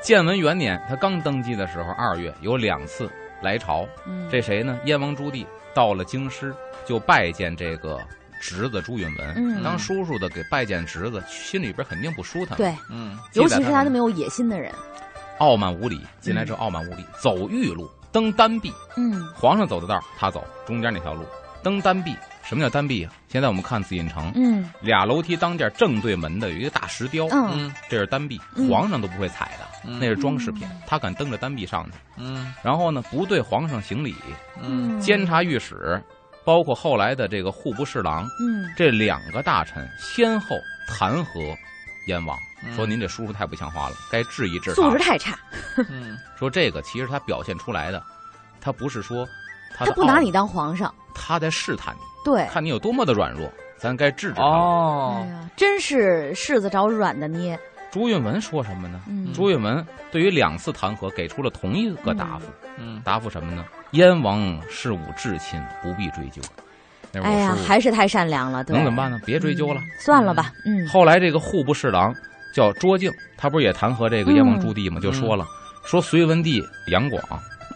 Speaker 3: 建文元年，他刚登基的时候，二月有两次来朝，
Speaker 1: 嗯
Speaker 3: 这谁呢？燕王朱棣到了京师，就拜见这个侄子朱允文。
Speaker 1: 嗯
Speaker 3: 当叔叔的给拜见侄子，心里边肯定不舒坦。，
Speaker 1: 对，
Speaker 2: 嗯
Speaker 1: 尤其是他
Speaker 3: 的
Speaker 1: 那么有野心的人，
Speaker 3: 傲慢无礼，进来之后傲慢无礼，走玉路，登丹壁。
Speaker 1: 嗯。
Speaker 3: 皇上走的道儿他走，中间那条路。登丹壁。什么叫丹壁？啊？现在我们看紫禁城，
Speaker 1: 嗯。
Speaker 3: 俩楼梯当间正对门的有一个大石雕，
Speaker 1: 嗯。
Speaker 2: 嗯
Speaker 3: 这是丹壁，
Speaker 1: 嗯。
Speaker 3: 皇上都不会踩的，
Speaker 2: 嗯。
Speaker 3: 那是装饰品，他敢登着丹壁上去。
Speaker 2: 嗯。
Speaker 3: 然后呢，不对皇上行礼，
Speaker 2: 嗯。
Speaker 3: 监察御史，包括后来的这个户部侍郎，
Speaker 1: 嗯。
Speaker 3: 这两个大臣先后弹劾燕王，
Speaker 2: 嗯
Speaker 3: 说您这叔叔太不像话了，该治一治
Speaker 1: 素质。太差，
Speaker 2: 嗯
Speaker 3: 说这个其实他表现出来的，他不是说他
Speaker 1: 他不拿你当皇上，
Speaker 3: 他在试探你，
Speaker 1: 对，
Speaker 3: 看你有多么的软弱，咱该治治他。
Speaker 2: 哦
Speaker 1: 哎呀，真是柿子找软的捏，
Speaker 3: 朱允文说什么呢？
Speaker 1: 嗯
Speaker 3: 朱允文对于两次弹劾给出了同一个答复，
Speaker 2: 嗯
Speaker 3: 答复什么呢？燕王事务至亲，不必追究。
Speaker 1: 哎呀还是太善良了，对，
Speaker 3: 能怎么办呢？别追究了。
Speaker 1: 嗯算了吧，嗯
Speaker 3: 后来这个户部侍郎叫卓敬，他不是也弹劾这个燕王朱棣吗？就说了，说隋文帝杨广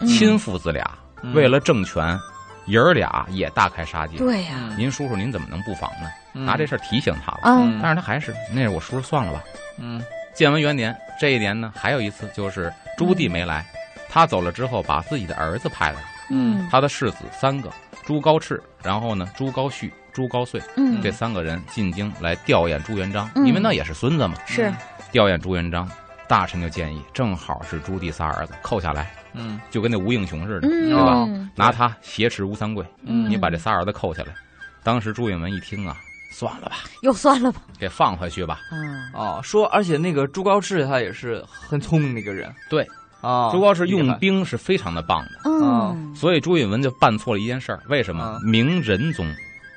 Speaker 1: 嗯
Speaker 3: 亲父子俩
Speaker 2: 嗯
Speaker 3: 为了政权，爷儿俩也大开杀戒。
Speaker 1: 对呀，
Speaker 3: 您叔叔您怎么能不防呢？
Speaker 2: 嗯
Speaker 3: 拿这事儿提醒他了，
Speaker 1: 嗯
Speaker 3: 但是他还是那是我叔叔算了吧。
Speaker 2: 嗯
Speaker 3: 建文元年这一年呢，还有一次就是朱棣没来，他走了之后，把自己的儿子派来了，
Speaker 1: 嗯
Speaker 3: 他的世子三个，朱高炽，然后呢朱高煦、朱高燧
Speaker 1: 嗯。
Speaker 3: 这三个人进京来吊唁朱元璋，
Speaker 1: 嗯。
Speaker 3: 因为那也是孙子嘛。
Speaker 1: 是。
Speaker 3: 吊唁朱元璋，大臣就建议，正好是朱棣仨儿子，扣下来，
Speaker 2: 嗯。
Speaker 3: 就跟那吴应熊似的，
Speaker 1: 嗯。
Speaker 3: 对吧？
Speaker 1: 嗯
Speaker 3: 拿他挟持吴三桂，
Speaker 2: 嗯。
Speaker 3: 你把这仨儿子扣下来。当时朱允文一听啊，算了吧，
Speaker 1: 又算了吧，
Speaker 3: 给放回去吧。
Speaker 1: 嗯。
Speaker 2: 哦，说而且那个朱高炽他也是很聪明的一个人，
Speaker 3: 对。
Speaker 2: 啊，
Speaker 3: 朱高炽用兵是非常的棒的。
Speaker 1: 嗯。
Speaker 3: 所以朱允文就办错了一件事儿，为什么？
Speaker 2: 嗯。
Speaker 3: 明仁宗，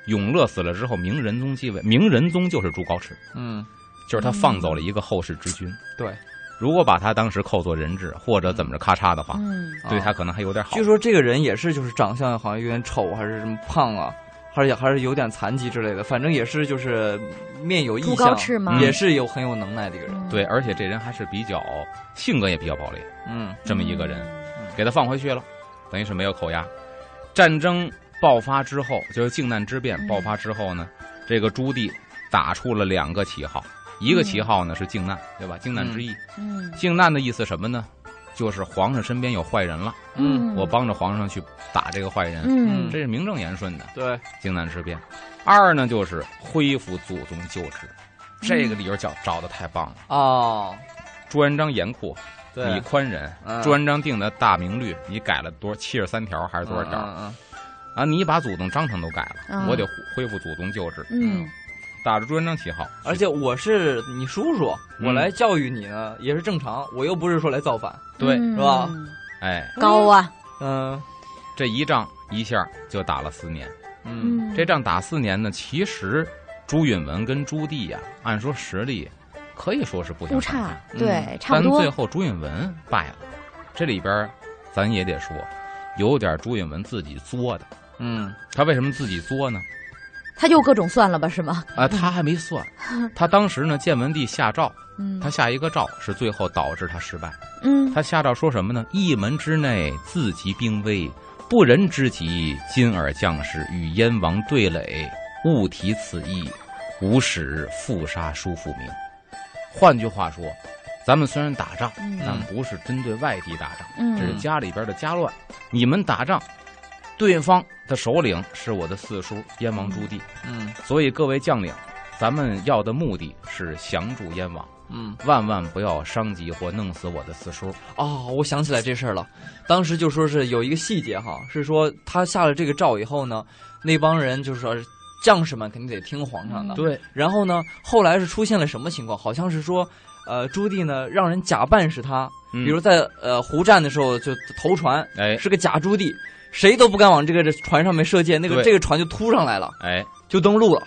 Speaker 3: 永乐死了之后，明仁宗继位，明仁宗就是朱高炽，
Speaker 2: 嗯
Speaker 3: 就是他放走了一个后世之君。
Speaker 2: 对，
Speaker 3: 如果把他当时扣作人质，或者怎么着咔嚓的话，
Speaker 1: 嗯
Speaker 3: 对他可能还有点好。
Speaker 2: 据说这个人也是就是长相好像有点丑，还是什么胖啊，还是还是有点残疾之类的，反正也是就是面有异
Speaker 1: 朱
Speaker 2: 象，
Speaker 1: 高炽吗？
Speaker 2: 也是有很有能耐的一个人，
Speaker 1: 嗯
Speaker 3: 对，而且这人还是比较性格也比较暴烈，
Speaker 2: 嗯
Speaker 3: 这么一个人，给他放回去了，等于是没有扣押。战争爆发之后，就是靖难之变
Speaker 1: 嗯
Speaker 3: 爆发之后呢，这个朱棣打出了两个旗号，一个旗号呢是靖难，对吧？靖难之役。
Speaker 1: 嗯。
Speaker 3: 靖难的意思什么呢？就是皇上身边有坏人了，
Speaker 2: 嗯。
Speaker 3: 我帮着皇上去打这个坏人，
Speaker 1: 嗯。
Speaker 3: 这是名正言顺的
Speaker 2: 对，
Speaker 3: 靖难之变。二呢就是恢复祖宗旧制，这个理由找找的太棒了。
Speaker 2: 哦，
Speaker 3: 朱元璋严酷，
Speaker 2: 对，
Speaker 3: 你宽忍。
Speaker 2: 嗯。
Speaker 3: 朱元璋定的大明律，你改了多七十三条还是多少条、
Speaker 2: 嗯
Speaker 3: 啊？你把祖宗章程都改了，
Speaker 1: 嗯
Speaker 3: 我得恢复祖宗旧制，
Speaker 1: 嗯
Speaker 3: 打着朱元璋旗号。
Speaker 2: 而且我是你叔叔，
Speaker 3: 嗯
Speaker 2: 我来教育你呢也是正常，我又不是说来造反，
Speaker 3: 对，
Speaker 1: 嗯
Speaker 2: 是吧
Speaker 3: 哎，
Speaker 1: 高啊，
Speaker 2: 嗯
Speaker 3: 这一仗一下就打了四年。
Speaker 2: 嗯
Speaker 3: 这仗打四年呢，其实朱允文跟朱棣呀、按说实力可以说是不相
Speaker 1: 不差对，差
Speaker 3: 但
Speaker 1: 不多
Speaker 3: 最，后朱允文败了。这里边咱也得说，有点朱允文自己作的。
Speaker 2: 嗯
Speaker 3: 他为什么自己作呢？
Speaker 1: 他又各种算了吧，是吗？
Speaker 3: 啊，他还没算。他当时呢，建文帝下诏，
Speaker 1: 嗯
Speaker 3: 他下一个诏是最后导致他失败。
Speaker 1: 嗯
Speaker 3: 他下诏说什么呢？一门之内自及兵危，不仁之极，今尔将士与燕王对垒，勿提此意，吾使复杀叔父明。换句话说，咱们虽然打仗，
Speaker 1: 嗯
Speaker 3: 但不是针对外地打仗，
Speaker 1: 嗯
Speaker 3: 这是家里边的家乱。你们打仗，对方的首领是我的四叔燕王朱棣，
Speaker 2: 嗯
Speaker 3: 所以各位将领，咱们要的目的是降住燕王，
Speaker 2: 嗯
Speaker 3: 万万不要伤及或弄死我的四叔。
Speaker 2: 哦，我想起来这事儿了，当时就说是有一个细节哈，是说他下了这个诏以后呢，那帮人就是说将士们肯定得听皇上的，
Speaker 3: 对，
Speaker 2: 然后呢，后来是出现了什么情况？好像是说，呃，朱棣呢让人假扮是他，
Speaker 3: 嗯
Speaker 2: 比如在呃胡战的时候就投船，
Speaker 3: 哎
Speaker 2: 是个假朱棣，谁都不敢往这个船上面射箭，那个这个船就突上来了，
Speaker 3: 哎，
Speaker 2: 就登陆了。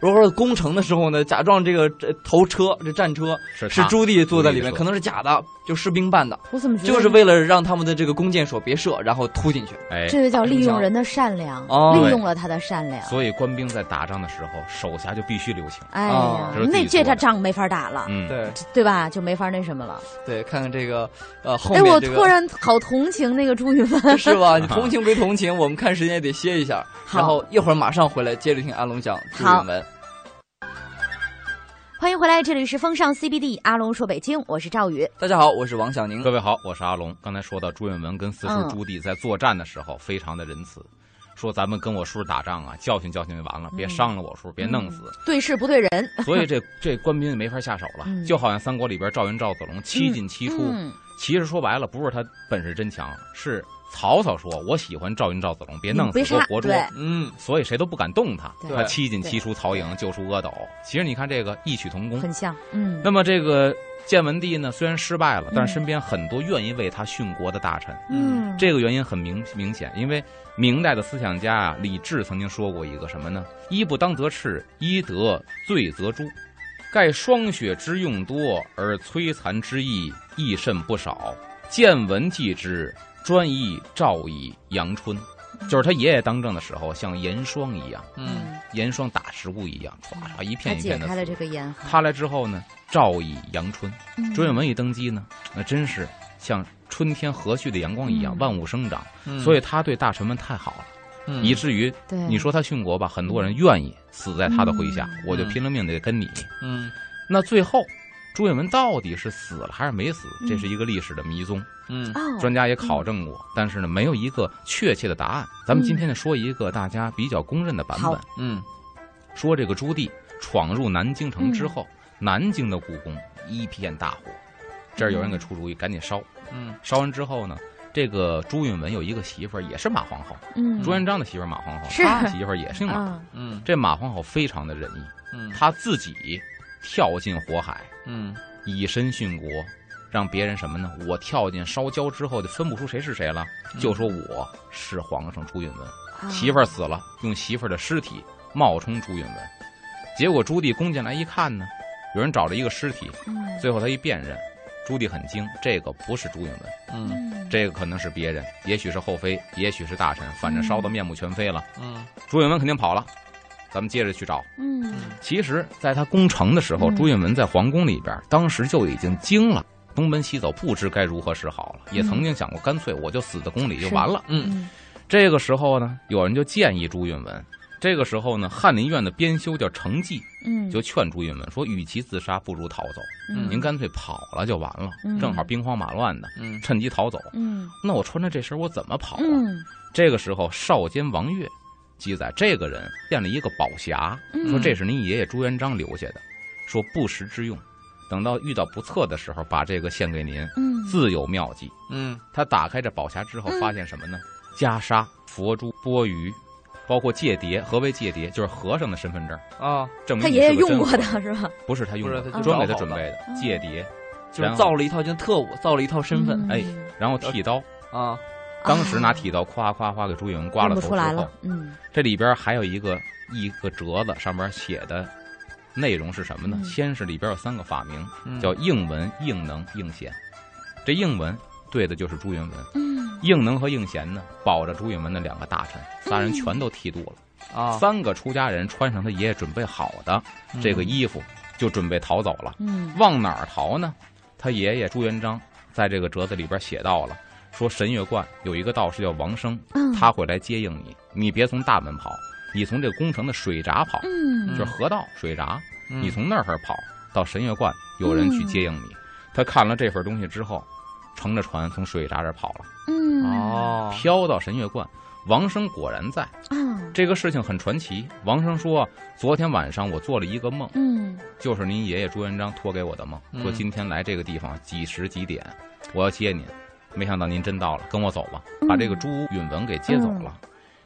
Speaker 2: 如果说攻城的时候呢，假装这个这头车这战车
Speaker 3: 是
Speaker 2: 是朱棣坐在里面，可能是假的，就士兵扮的，
Speaker 1: 我怎么觉得
Speaker 2: 就是为了让他们的这个弓箭手别射，然后突进去。
Speaker 3: 哎，
Speaker 1: 这就叫利用人的善良，
Speaker 2: 哦
Speaker 1: 利用了他的善良。
Speaker 3: 所以官兵在打仗的时候，手下就必须留情。
Speaker 1: 哎
Speaker 2: 哦
Speaker 1: 呀那这场仗没法打了，
Speaker 3: 嗯，
Speaker 2: 对
Speaker 1: 对吧？就没法那什么了。
Speaker 2: 对，看看这个呃后
Speaker 1: 哎，我
Speaker 2: 面这个。
Speaker 1: 突然好同情那个朱允炆。
Speaker 2: 是吧？你同情归同情，我们看时间也得歇一下，
Speaker 1: 好
Speaker 2: 然后一会儿马上回来接着听安龙讲朱允
Speaker 1: 好
Speaker 2: 炆。
Speaker 1: 欢迎回来，这里是风尚 CBD，阿龙说北京，我是赵宇。
Speaker 2: 大家好，我是王小宁
Speaker 3: 各。位好，我是阿龙。刚才说到朱允炆跟四叔
Speaker 1: 嗯
Speaker 3: 朱棣在作战的时候，非常的仁慈，说咱们跟我叔打仗啊，教训教训就完了，别
Speaker 1: 嗯
Speaker 3: 伤了我叔，别弄死。
Speaker 1: 对事不对人，
Speaker 3: 所以这这官兵没法下手了，
Speaker 1: 嗯
Speaker 3: 就好像三国里边赵云赵子龙七进七出。
Speaker 1: 嗯，
Speaker 3: 其实说白了，不是他本事真强，是曹操说我喜欢赵云赵子龙，别弄死活捉。
Speaker 2: 嗯，
Speaker 3: 所以谁都不敢动他，他七进七出，曹营救出阿斗。其实你看这个异曲同工。
Speaker 1: 很像。嗯，
Speaker 3: 那么这个建文帝呢，虽然失败了，但
Speaker 1: 嗯
Speaker 3: 是身边很多愿意为他殉国的大臣。
Speaker 1: 嗯，
Speaker 3: 这个原因很明明显，因为明代的思想家啊，李治曾经说过一个什么呢？一不当则赤，一得罪则诛。盖霜雪之用多，而摧残之意亦甚不少。建文帝之，专以赵以阳春。就是他爷爷当政的时候，像严霜一样，
Speaker 2: 嗯，
Speaker 3: 严霜打食物一样，唰唰一片一片的
Speaker 1: 解开了这。个严寒。
Speaker 3: 他来之后呢，照以阳春。
Speaker 1: 嗯
Speaker 3: 朱允炆一登基呢，那真是像春天和煦的阳光一样，
Speaker 1: 嗯
Speaker 3: 万物生长。
Speaker 2: 嗯
Speaker 3: 所以他对大臣们太好了，
Speaker 2: 嗯
Speaker 3: 以至于
Speaker 1: 对
Speaker 3: 你说他殉国吧，很多人愿意死在他的麾下，
Speaker 1: 嗯
Speaker 3: 我就拼了命的跟你。
Speaker 2: 嗯
Speaker 3: 那最后，朱允炆到底是死了还是没死？
Speaker 1: 嗯
Speaker 3: 这是一个历史的迷踪，
Speaker 2: 嗯。
Speaker 1: 哦，
Speaker 3: 专家也考证过，但是呢，没有一个确切的答案。咱们今天呢，说一个大家比较公认的版本，
Speaker 2: 嗯。
Speaker 3: 说这个朱棣闯入南京城之后，南京的故宫一片大火，这儿有人给出主意，赶紧烧。
Speaker 2: 嗯。
Speaker 3: 烧完之后呢，这个朱允炆有一个媳妇儿，也是马皇后。
Speaker 1: 嗯，
Speaker 3: 朱元璋的媳妇儿马皇后，
Speaker 1: 是。
Speaker 3: 他媳妇儿也姓马。
Speaker 1: 嗯。
Speaker 2: 嗯。
Speaker 3: 这马皇后非常的仁义，
Speaker 2: 嗯。
Speaker 3: 他自己跳进火海，
Speaker 2: 嗯
Speaker 3: 以身殉国，让别人什么呢？我跳进烧焦之后就分不出谁是谁了，
Speaker 2: 嗯
Speaker 3: 就说我是皇上朱允炆。
Speaker 1: 啊
Speaker 3: 媳妇儿死了，用媳妇儿的尸体冒充朱允炆。结果朱棣攻进来一看呢，有人找着一个尸体，
Speaker 1: 嗯
Speaker 3: 最后他一辨认，朱棣很惊，这个不是朱允炆。
Speaker 2: 嗯
Speaker 1: 嗯
Speaker 3: 这个可能是别人，也许是后妃，也许是大臣，反正烧得面目全非了。
Speaker 2: 嗯
Speaker 3: 朱允炆肯定跑了，咱们接着去找。
Speaker 1: 嗯
Speaker 3: 其实，在他攻城的时候，
Speaker 1: 嗯
Speaker 3: 朱允炆在皇宫里边，当时就已经惊了，东奔西走，不知该如何是好了。也曾经想过，干脆我就死在宫里就完了。
Speaker 2: 嗯
Speaker 1: 嗯
Speaker 3: 这个时候呢，有人就建议朱允炆。这个时候呢，翰林院的编修叫程纪，
Speaker 1: 嗯，
Speaker 3: 就劝朱允炆说：“与其自杀，不如逃走。
Speaker 1: 嗯
Speaker 3: 您干脆跑了就完了，
Speaker 1: 嗯
Speaker 3: 正好兵荒马乱的，
Speaker 2: 嗯
Speaker 3: 趁机逃走。
Speaker 1: 嗯
Speaker 3: 那我穿着这身，我怎么跑啊？”
Speaker 1: 嗯
Speaker 3: 这个时候，少监王悦记载，这个人建了一个宝匣，
Speaker 1: 嗯
Speaker 3: 说这是您爷爷朱元璋留下的，说不时之用，等到遇到不测的时候，把这个献给您，
Speaker 1: 嗯
Speaker 3: 自有妙计。
Speaker 2: 嗯
Speaker 3: 他打开这宝匣之后，
Speaker 1: 嗯
Speaker 3: 发现什么呢？袈裟、佛珠、钵盂，包括戒牒。何为戒牒？就是和尚的身份证，
Speaker 2: 啊，
Speaker 3: 证明
Speaker 1: 他爷爷用过的，是吧？
Speaker 3: 不是他用的
Speaker 2: 是他，
Speaker 3: 专给他准备的
Speaker 1: 嗯
Speaker 3: 戒牒，
Speaker 2: 就是造了一套就特务，造了一套身份
Speaker 1: 嗯
Speaker 3: 哎然后剃刀。
Speaker 2: 啊，
Speaker 3: 当时拿剃刀夸夸夸给朱允炆刮了头之后
Speaker 1: 出来了，，嗯
Speaker 3: 这里边还有一个一个折子，上面写的内容是什么呢？
Speaker 1: 嗯
Speaker 3: 先是里边有三个法名，
Speaker 2: 嗯
Speaker 3: 叫应文、应能、应贤。这应文对的就是朱允炆，
Speaker 1: 嗯
Speaker 3: 应能和应贤呢保着朱允炆的两个大臣，仨人全都剃度了。
Speaker 2: 啊，
Speaker 3: 三个出家人穿上他爷爷准备好的这个衣服，就准备逃走了。
Speaker 1: 嗯
Speaker 3: 往哪儿逃呢？他爷爷朱元璋在这个折子里边写到了，说神月观有一个道士叫王生，
Speaker 1: 嗯
Speaker 3: 他会来接应你，你别从大门跑，你从这个宫城的水闸跑，
Speaker 1: 嗯
Speaker 3: 就是河道水闸，
Speaker 2: 嗯
Speaker 3: 你从那儿跑到神月观，有人去接应你。他看了这份东西之后，乘着船从水闸这儿跑了，
Speaker 1: 嗯
Speaker 2: 哦，
Speaker 3: 飘到神月观。王生果然在，
Speaker 1: 啊
Speaker 3: 这个事情很传奇。王生说，昨天晚上我做了一个梦，
Speaker 1: 嗯
Speaker 3: 就是您爷爷朱元璋托给我的梦，
Speaker 2: 嗯
Speaker 3: 说今天来这个地方几时几点，我要接您。没想到您真到了，跟我走吧，
Speaker 1: 嗯
Speaker 3: 把这个朱允炆给接走了。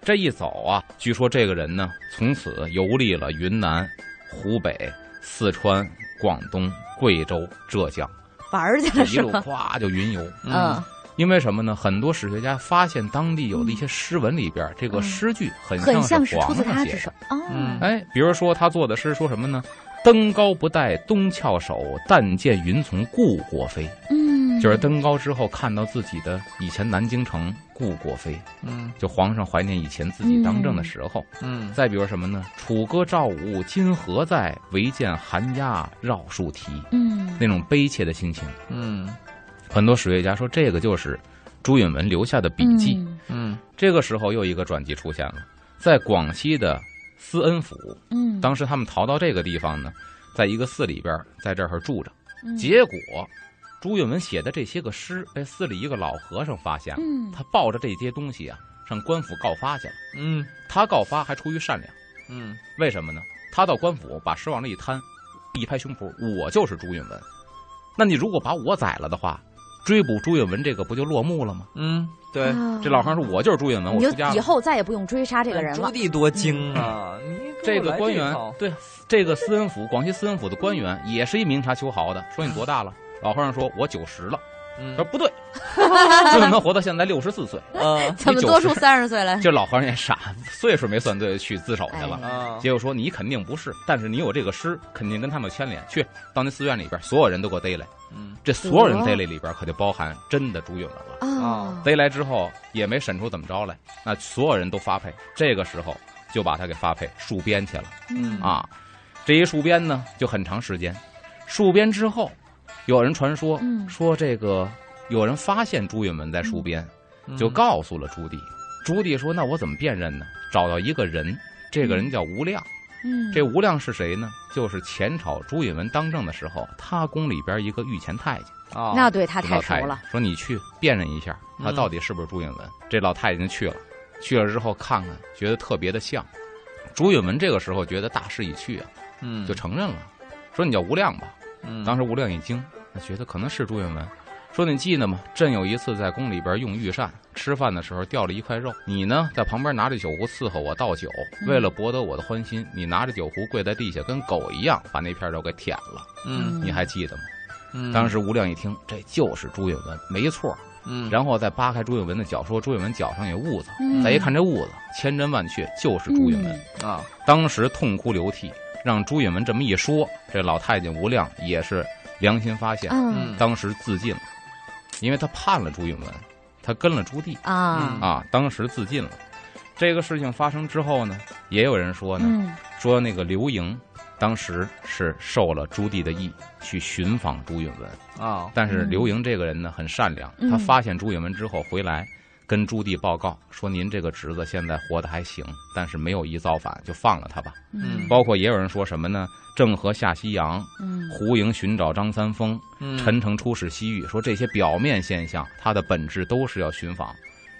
Speaker 3: 这一走啊，据说这个人呢，从此游历了云南、湖北、四川、广东、贵州、浙江，
Speaker 1: 玩儿去
Speaker 3: 这
Speaker 1: 了
Speaker 3: 一路
Speaker 1: 是吧？
Speaker 3: 咵就云游。
Speaker 1: 嗯
Speaker 3: 因为什么呢？很多史学家发现当地有的一些诗文里边，这个
Speaker 1: 嗯
Speaker 3: 诗句很
Speaker 1: 很像
Speaker 3: 是皇
Speaker 1: 是出自
Speaker 3: 上写的。
Speaker 1: 他之手哦。
Speaker 2: 嗯
Speaker 3: 哎，比如说他做的诗说什么呢？登高不待东翘首，但见云从故国飞。
Speaker 1: 嗯，
Speaker 3: 就是登高之后看到自己的以前南京城故国飞，
Speaker 2: 嗯
Speaker 3: 就皇上怀念以前自己当政的时候。
Speaker 2: 嗯
Speaker 3: 再比如什么呢？楚歌赵武今何在？唯见寒鸦绕树啼。
Speaker 1: 嗯
Speaker 3: 那种悲切的心情，
Speaker 2: 嗯
Speaker 3: 很多史学家说这个就是朱允文留下的笔记。
Speaker 1: 嗯
Speaker 2: 嗯
Speaker 3: 这个时候又一个转机出现了，在广西的思恩府，
Speaker 1: 嗯，
Speaker 3: 当时他们逃到这个地方呢，在一个寺里边，在这儿住着。
Speaker 1: 嗯
Speaker 3: 结果，朱允文写的这些个诗被寺里一个老和尚发现了，
Speaker 1: 嗯
Speaker 3: 他抱着这些东西啊，上官府告发去了。
Speaker 2: 嗯
Speaker 3: 他告发还出于善良，
Speaker 2: 嗯
Speaker 3: 为什么呢？他到官府把诗往那一摊，一拍胸脯，我就是朱允文。那你如果把我宰了的话，追捕朱允文这个不就落幕了吗？
Speaker 2: 嗯，对，
Speaker 1: 啊
Speaker 3: 这老和尚说：“我就是朱允文，我
Speaker 1: 你
Speaker 3: 出家了。”
Speaker 1: 以后再也不用追杀这个人了。
Speaker 2: 朱棣多精啊！你
Speaker 3: 这个官员对这个思恩府，广西思恩府的官员也是一明察秋毫的。说你多大了？老和尚说：“我九十了。”
Speaker 2: 嗯
Speaker 3: 说不对，朱允文活到现在六十四岁。
Speaker 2: 嗯
Speaker 1: 怎么多出三十岁来？
Speaker 3: 这老和尚也傻，岁数没算对，去自首去了。结果说你肯定不是，但是你有这个诗，肯定跟他们有牵连。去到那寺院里边，所有人都给我逮来。
Speaker 2: 嗯
Speaker 3: 这所有人逮来里边可就包含真的朱允文了。
Speaker 1: 啊，
Speaker 3: 逮来之后也没审出怎么着来，那所有人都发配。这个时候就把他给发配戍边去了。
Speaker 1: 嗯
Speaker 3: 啊，这一戍边呢就很长时间。戍边之后，有人传说、
Speaker 1: 嗯
Speaker 3: 说这个有人发现朱允文在戍边，
Speaker 2: 嗯
Speaker 3: 就告诉了朱棣。朱棣说：“那我怎么辨认呢？找到一个人，这个人叫吴亮。
Speaker 1: 嗯，
Speaker 3: 这吴亮是谁呢？就是前朝朱允文当政的时候，他宫里边一个御前太监。
Speaker 2: 啊，
Speaker 1: 那对他太熟了。
Speaker 3: 说你去辨认一下，他
Speaker 2: 嗯
Speaker 3: 到底是不是朱允文。这老太监就去了，去了之后看看，觉得特别的像。朱允文这个时候觉得大势已去啊，
Speaker 2: 嗯
Speaker 3: 就承认了，说你叫吴亮吧。
Speaker 2: 嗯
Speaker 3: 当时吴亮一惊，那觉得可能是朱允文，说你记得吗？朕有一次在宫里边用御膳，吃饭的时候掉了一块肉，你呢在旁边拿着酒壶伺候我倒酒，
Speaker 1: 嗯
Speaker 3: 为了博得我的欢心，你拿着酒壶跪在地下，跟狗一样把那片肉给舔了，
Speaker 2: 嗯
Speaker 3: 你还记得吗？
Speaker 2: 嗯
Speaker 3: 当时吴亮一听，这就是朱允文，没错。
Speaker 2: 嗯
Speaker 3: 然后再扒开朱允文的脚，说朱允文脚上有痦子，
Speaker 1: 嗯
Speaker 3: 再一看这痦子，千真万确就是朱允文。
Speaker 2: 啊
Speaker 3: 当时痛哭流涕，让朱允文这么一说，这老太监吴亮也是良心发现，
Speaker 1: 嗯。
Speaker 3: 当时自尽了，因为他叛了朱允文，他跟了朱棣。
Speaker 1: 啊，
Speaker 3: 啊，当时自尽了。这个事情发生之后呢，也有人说呢，
Speaker 1: 嗯。
Speaker 3: 说那个刘盈当时是受了朱棣的意去寻访朱允文，
Speaker 2: 啊
Speaker 3: 但是
Speaker 1: 嗯。
Speaker 3: 刘盈这个人呢很善良，
Speaker 1: 嗯。
Speaker 3: 他发现朱允文之后回来。跟朱棣报告说：“您这个侄子现在活得还行，但是没有一造反，就放了他吧。”
Speaker 2: 嗯
Speaker 3: 包括也有人说什么呢？郑和下西洋，
Speaker 1: 嗯
Speaker 3: 胡营寻找张三丰，
Speaker 2: 嗯
Speaker 3: 陈诚出使西域，说这些表面现象，它的本质都是要寻访，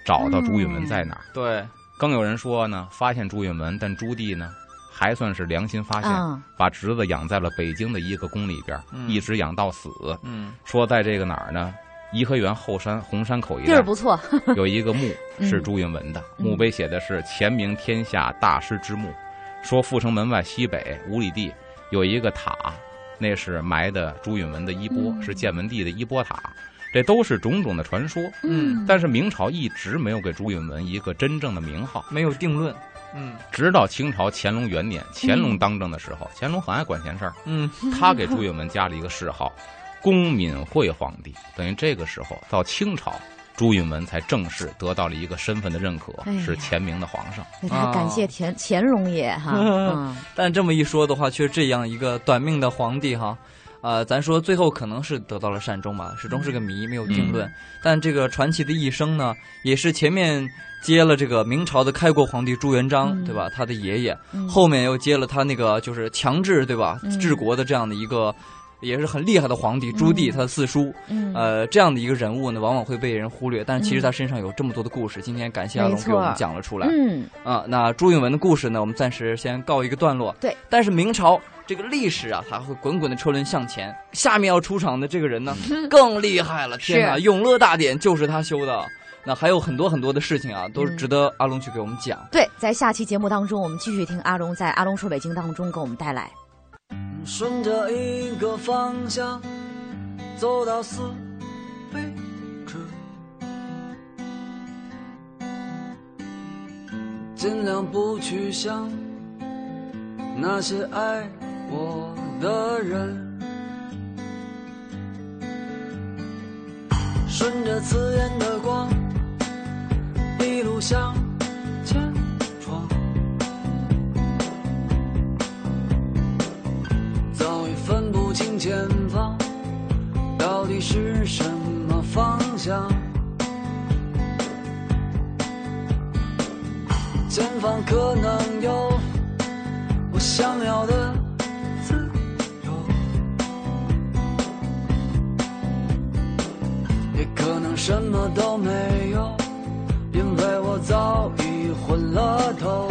Speaker 3: 找到朱允文在哪儿。
Speaker 2: 对
Speaker 3: 更有人说呢，发现朱允文，但朱棣呢，还算是良心发现，
Speaker 1: 啊
Speaker 3: 把侄子养在了北京的一个宫里边，
Speaker 2: 嗯
Speaker 3: 一直养到死。
Speaker 2: 嗯
Speaker 3: 说在这个哪儿呢？颐和园后山红山口一带
Speaker 1: 地儿不错，
Speaker 3: 有一个墓
Speaker 1: 嗯。
Speaker 3: 是朱允文的，
Speaker 1: 嗯。
Speaker 3: 墓碑写的是“前明天下大师之墓”。说阜成门外西北五里地有一个塔，那是埋的朱允文的衣钵，
Speaker 1: 嗯。
Speaker 3: 是建文帝的衣钵塔。这都是种种的传说，
Speaker 2: 嗯。
Speaker 3: 但是明朝一直没有给朱允文一个真正的名号，
Speaker 2: 没有定论。嗯。
Speaker 3: 直到清朝乾隆元年，乾隆当政的时候，乾隆很爱管闲事儿，
Speaker 2: 嗯。
Speaker 3: 他给朱允文加了一个谥号“恭敏惠皇帝”，等于这个时候到清朝，朱允文才正式得到了一个身份的认可
Speaker 1: 哎，
Speaker 3: 是前明的皇上。
Speaker 1: 那他感谢乾乾隆爷哈，嗯
Speaker 2: 但这么一说的话，却这样一个短命的皇帝哈，呃，咱说最后可能是得到了善终吧，始终是个谜，没有定论。但这个传奇的一生呢，也是前面接了这个明朝的开国皇帝朱元璋，
Speaker 1: 嗯
Speaker 2: 对吧？他的爷爷，
Speaker 1: 嗯
Speaker 2: 后面又接了他那个就是强制，对吧？
Speaker 1: 嗯
Speaker 2: 治国的这样的一个。也是很厉害的皇帝朱棣，
Speaker 1: 嗯
Speaker 2: 他的四叔，
Speaker 1: 嗯
Speaker 2: 呃，这样的一个人物呢，往往会被人忽略，但是其实他身上有这么多的故事。今天感谢阿龙给我们讲了出来。
Speaker 1: 嗯
Speaker 2: 啊，那朱允文的故事呢，我们暂时先告一个段落。
Speaker 1: 对，
Speaker 2: 但是明朝这个历史啊，它会滚滚的车轮向前。下面要出场的这个人呢，更厉害了！天哪，
Speaker 1: 是
Speaker 2: 永乐大典就是他修的。那还有很多很多的事情啊，都是
Speaker 1: 嗯
Speaker 2: 值得阿龙去给我们讲。
Speaker 1: 对，在下期节目当中，我们继续听阿龙在《阿龙说北京》当中给我们带来。
Speaker 4: 顺着一个方向走到死为止，尽量不去想那些爱我的人。顺着刺眼的光，一路向前。不清前方到底是什么方向。前方可能有我想要的自由，也可能什么都没有，因为我早已昏了头。